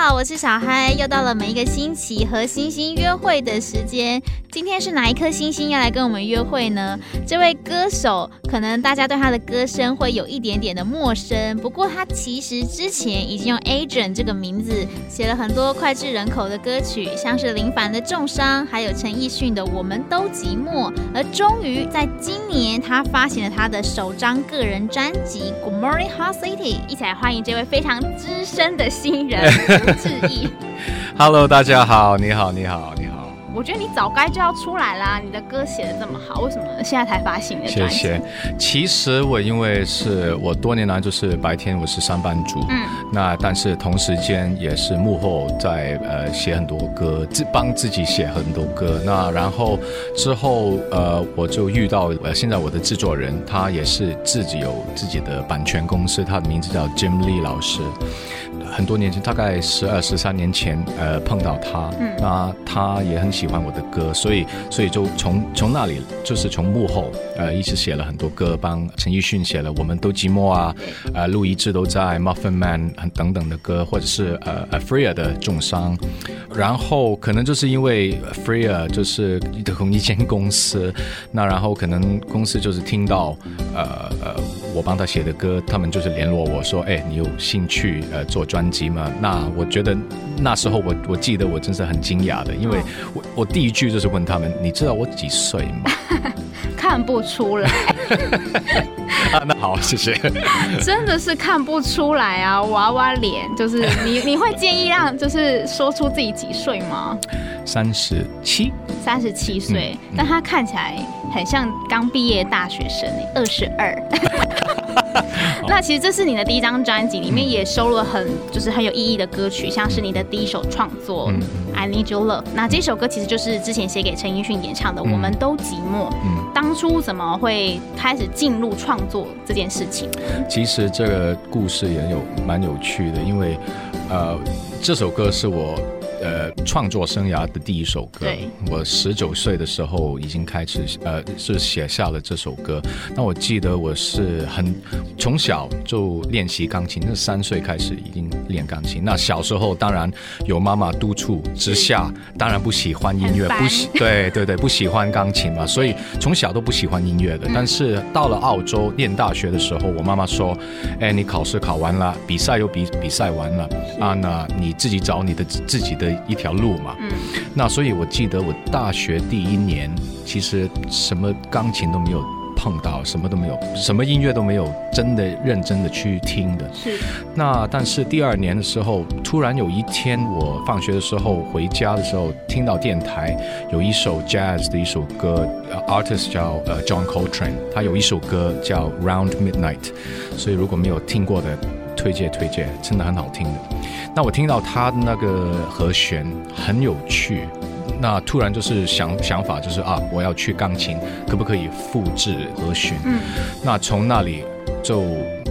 好，我是小嗨，又到了每一个星期和星星约会的时间。今天是哪一颗星星要来跟我们约会呢？这位歌手可能大家对他的歌声会有一点点的陌生，不过他其实之前已经用 Agent 这个名字写了很多脍炙人口的歌曲，像是林凡的《重伤》，还有陈奕迅的《我们都寂寞》。而终于在今年，他发行了他的首张个人专辑《Good Morning Hot City》，一起来欢迎这位非常资深的新人。致意。Hello，大家好，你好，你好，你好。我觉得你早该就要出来啦！你的歌写的这么好，为什么现在才发行的？谢谢。其实我因为是我多年来就是白天我是上班族，嗯，那但是同时间也是幕后在呃写很多歌，自帮自己写很多歌。那然后之后呃我就遇到呃现在我的制作人，他也是自己有自己的版权公司，他的名字叫 Jim Lee 老师。很多年前，大概十二十三年前，呃，碰到他，嗯，那他也很喜欢我的歌，所以，所以就从从那里，就是从幕后，呃，一直写了很多歌，帮陈奕迅写了《我们都寂寞》啊，呃，路一直都在 Muffin Man 等等的歌，或者是呃，Freya 的《重伤》，然后可能就是因为 Freya 就是同一间公司，那然后可能公司就是听到，呃呃，我帮他写的歌，他们就是联络我说，哎，你有兴趣呃做专专辑吗，那我觉得那时候我我记得我真是很惊讶的，因为我我第一句就是问他们，你知道我几岁吗？看不出来。啊，那好，谢谢。真的是看不出来啊，娃娃脸，就是你你会建议让就是说出自己几岁吗？三十七，三十七岁，但他看起来很像刚毕业大学生，二十二。那其实这是你的第一张专辑，里面也收录了很就是很有意义的歌曲，像是你的第一首创作《I Need Your Love》。那这首歌其实就是之前写给陈奕迅演唱的《我们都寂寞》。嗯当初怎么会开始进入创作这件事情？其实这个故事也有蛮有趣的，因为呃，这首歌是我。呃，创作生涯的第一首歌，我十九岁的时候已经开始，呃，是写下了这首歌。那我记得我是很从小就练习钢琴，那三岁开始已经练钢琴。那小时候当然有妈妈督促之下，当然不喜欢音乐，不喜，对对对，不喜欢钢琴嘛，所以从小都不喜欢音乐的。但是到了澳洲念大学的时候，我妈妈说：“哎，你考试考完了，比赛又比比赛完了啊，那你自己找你的自己的。”一条路嘛，嗯，那所以我记得我大学第一年，其实什么钢琴都没有碰到，什么都没有，什么音乐都没有，真的认真的去听的。是。那但是第二年的时候，突然有一天我放学的时候回家的时候，听到电台有一首 jazz 的一首歌，artist 叫呃 John Coltrane，他有一首歌叫 Round Midnight，所以如果没有听过的，推荐推荐，真的很好听的。那我听到他的那个和弦很有趣，那突然就是想想法就是啊，我要去钢琴，可不可以复制和弦？嗯，那从那里就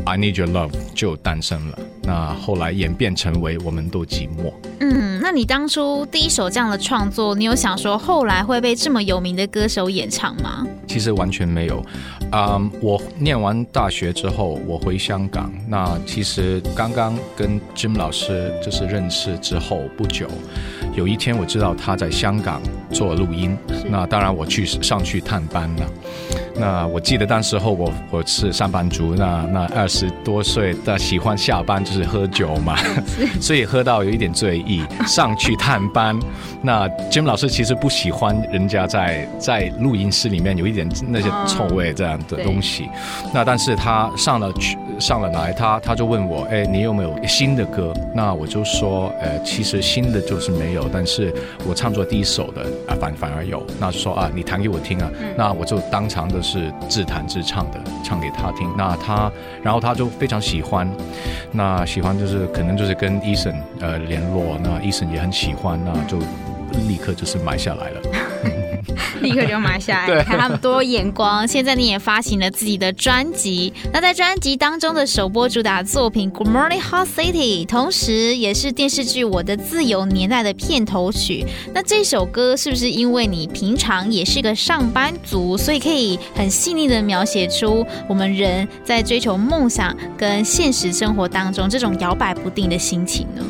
I Need Your Love 就诞生了。那后来演变成为我们都寂寞。嗯，那你当初第一首这样的创作，你有想说后来会被这么有名的歌手演唱吗？其实完全没有。嗯，um, 我念完大学之后，我回香港。那其实刚刚跟 Jim 老师就是认识之后不久，有一天我知道他在香港做录音，那当然我去上去探班了。那我记得当时候我我是上班族，那那二十多岁的喜欢下班就是喝酒嘛，所以喝到有一点醉意，上去探班。那 Jim 老师其实不喜欢人家在在录音室里面有一点那些臭味这样的东西。嗯、那但是他上了去上了来，他他就问我，哎，你有没有新的歌？那我就说，呃，其实新的就是没有，但是我唱作第一首的啊反反而有。那就说啊，你弹给我听啊，嗯、那我就当场的。是自弹自唱的，唱给他听。那他，然后他就非常喜欢。那喜欢就是可能就是跟 Eason 呃联络，那 Eason 也很喜欢，那就立刻就是买下来了。立刻就买下来，看他们多眼光。现在你也发行了自己的专辑，那在专辑当中的首播主打作品《Good Morning Hot City》，同时也是电视剧《我的自由年代》的片头曲。那这首歌是不是因为你平常也是个上班族，所以可以很细腻的描写出我们人在追求梦想跟现实生活当中这种摇摆不定的心情呢？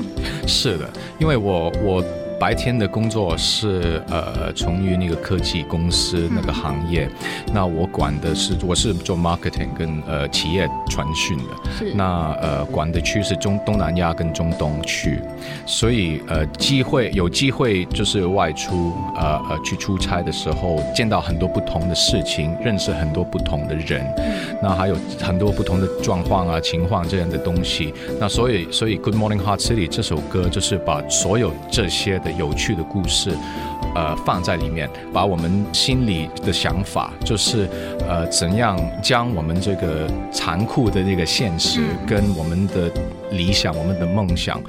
是的，因为我我。白天的工作是呃，从于那个科技公司那个行业，嗯、那我管的是我是做 marketing 跟呃企业传讯的，是。那呃管的区是中东南亚跟中东区，所以呃机会有机会就是外出呃呃去出差的时候，见到很多不同的事情，认识很多不同的人，嗯、那还有很多不同的状况啊情况这样的东西，那所以所以 Good Morning Hot City 这首歌就是把所有这些。有趣的故事，呃，放在里面，把我们心里的想法，就是呃，怎样将我们这个残酷的这个现实，跟我们的理想、我们的梦想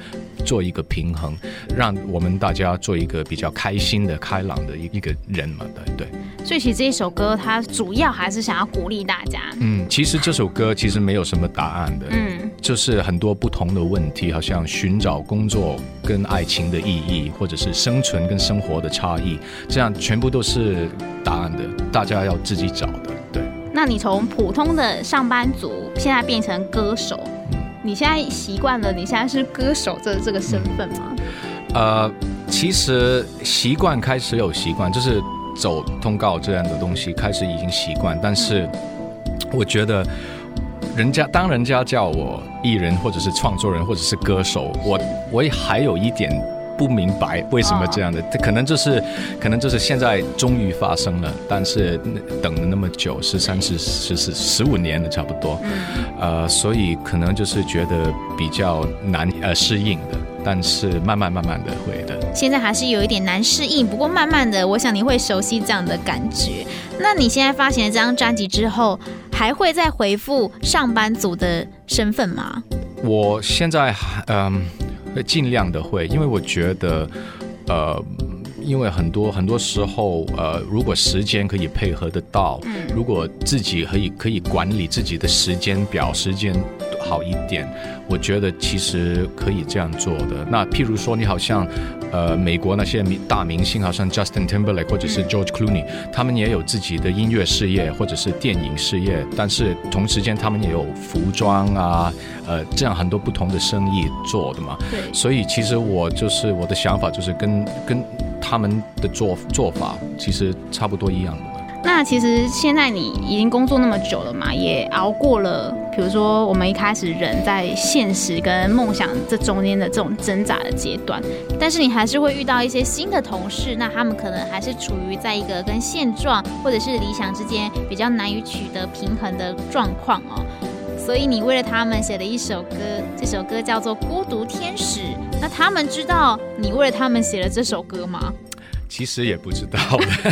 做一个平衡，让我们大家做一个比较开心的、开朗的一一个人嘛，对对。所以其实这一首歌，它主要还是想要鼓励大家。嗯，其实这首歌其实没有什么答案的。嗯，就是很多不同的问题，好像寻找工作跟爱情的意义，或者是生存跟生活的差异，这样全部都是答案的，大家要自己找的。对。那你从普通的上班族，现在变成歌手，嗯，你现在习惯了你现在是歌手这这个身份吗？嗯，呃，其实习惯开始有习惯，就是。走通告这样的东西开始已经习惯，但是我觉得，人家当人家叫我艺人或者是创作人或者是歌手，我我也还有一点不明白为什么这样的，可能就是可能就是现在终于发生了，但是等了那么久，十三、十四、十十五年了差不多，呃，所以可能就是觉得比较难呃适应的。但是慢慢慢慢的会的，现在还是有一点难适应，不过慢慢的，我想你会熟悉这样的感觉。那你现在发行了这张专辑之后，还会再回复上班族的身份吗？我现在嗯，会尽量的会，因为我觉得，呃，因为很多很多时候，呃，如果时间可以配合得到，嗯，如果自己可以可以管理自己的时间表，时间。好一点，我觉得其实可以这样做的。那譬如说，你好像，呃，美国那些大明星，好像 Justin Timberlake 或者是 George Clooney，他们也有自己的音乐事业或者是电影事业，但是同时间他们也有服装啊，呃，这样很多不同的生意做的嘛。对。所以其实我就是我的想法就是跟跟他们的做做法其实差不多一样的。那其实现在你已经工作那么久了嘛，也熬过了，比如说我们一开始人在现实跟梦想这中间的这种挣扎的阶段，但是你还是会遇到一些新的同事，那他们可能还是处于在一个跟现状或者是理想之间比较难以取得平衡的状况哦，所以你为了他们写了一首歌，这首歌叫做《孤独天使》，那他们知道你为了他们写了这首歌吗？其实也不知道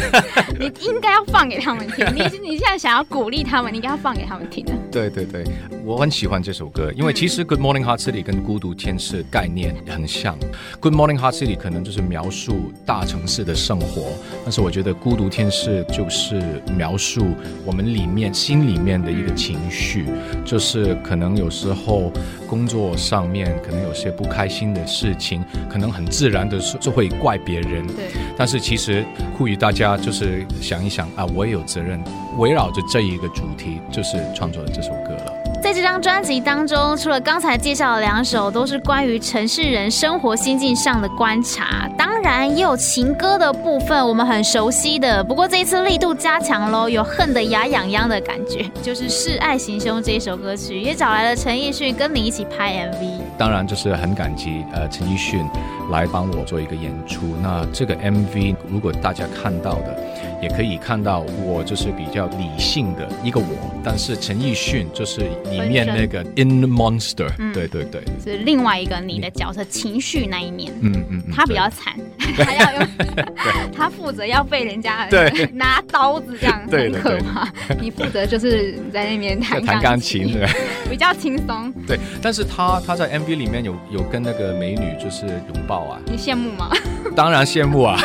你应该要放给他们听。你你现在想要鼓励他们，你应该要放给他们听的。对对对，我很喜欢这首歌，因为其实《Good Morning Heart City》跟《孤独天使》概念很像。《Good Morning Heart City》可能就是描述大城市的生活，但是我觉得《孤独天使》就是描述我们里面心里面的一个情绪，就是可能有时候工作上面可能有些不开心的事情，可能很自然的就会怪别人。对，但但是其实呼吁大家就是想一想啊，我也有责任，围绕着这一个主题，就是创作了这首歌了。在这张专辑当中，除了刚才介绍的两首都是关于城市人生活心境上的观察，当然也有情歌的部分，我们很熟悉的。不过这一次力度加强喽，有恨得牙痒痒的感觉，就是《示爱行凶》这一首歌曲，也找来了陈奕迅跟你一起拍 MV。当然就是很感激呃陈奕迅来帮我做一个演出。那这个 MV 如果大家看到的，也可以看到我就是比较理性的一个我，但是陈奕迅就是里面那个 inner monster，嗯，对对对，是另外一个你的角色情绪那一面，嗯嗯，他比较惨，他要用，他负责要被人家对拿刀子这样很可怕，你负责就是在那边弹弹钢琴，对，比较轻松。对，但是他他在 MV 里面有有跟那个美女就是拥抱啊，你羡慕吗？当然羡慕啊！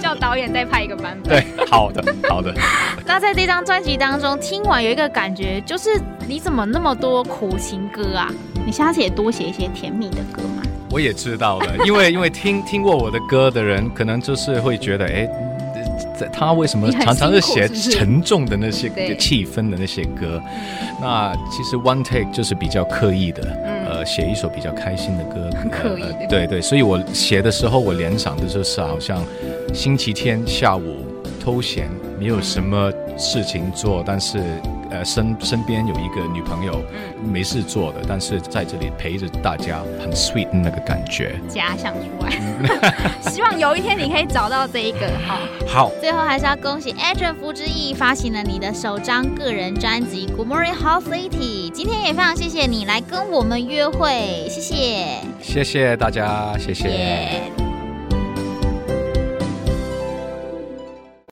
叫导演再拍一个版本。对，好的，好的。那在这张专辑当中，听完有一个感觉，就是你怎么那么多苦情歌啊？你下次也多写一些甜蜜的歌吗？我也知道了，因为因为听听过我的歌的人，可能就是会觉得，哎。他为什么常常是写沉重的那些气氛的那些歌？那其实 One Take 就是比较刻意的，呃，写一首比较开心的歌。刻意。对对，所以我写的时候，我联想的就是好像星期天下午偷闲，没有什么事情做，但是。呃，身身边有一个女朋友，嗯，没事做的，但是在这里陪着大家，很 sweet 那个感觉。假想出来，希望有一天你可以找到这一个。哈，好。最后还是要恭喜 Adrian 福之翼发行了你的首张个人专辑《Good Morning Hot City》。今天也非常谢谢你来跟我们约会，谢谢，谢谢大家，谢谢。Yeah.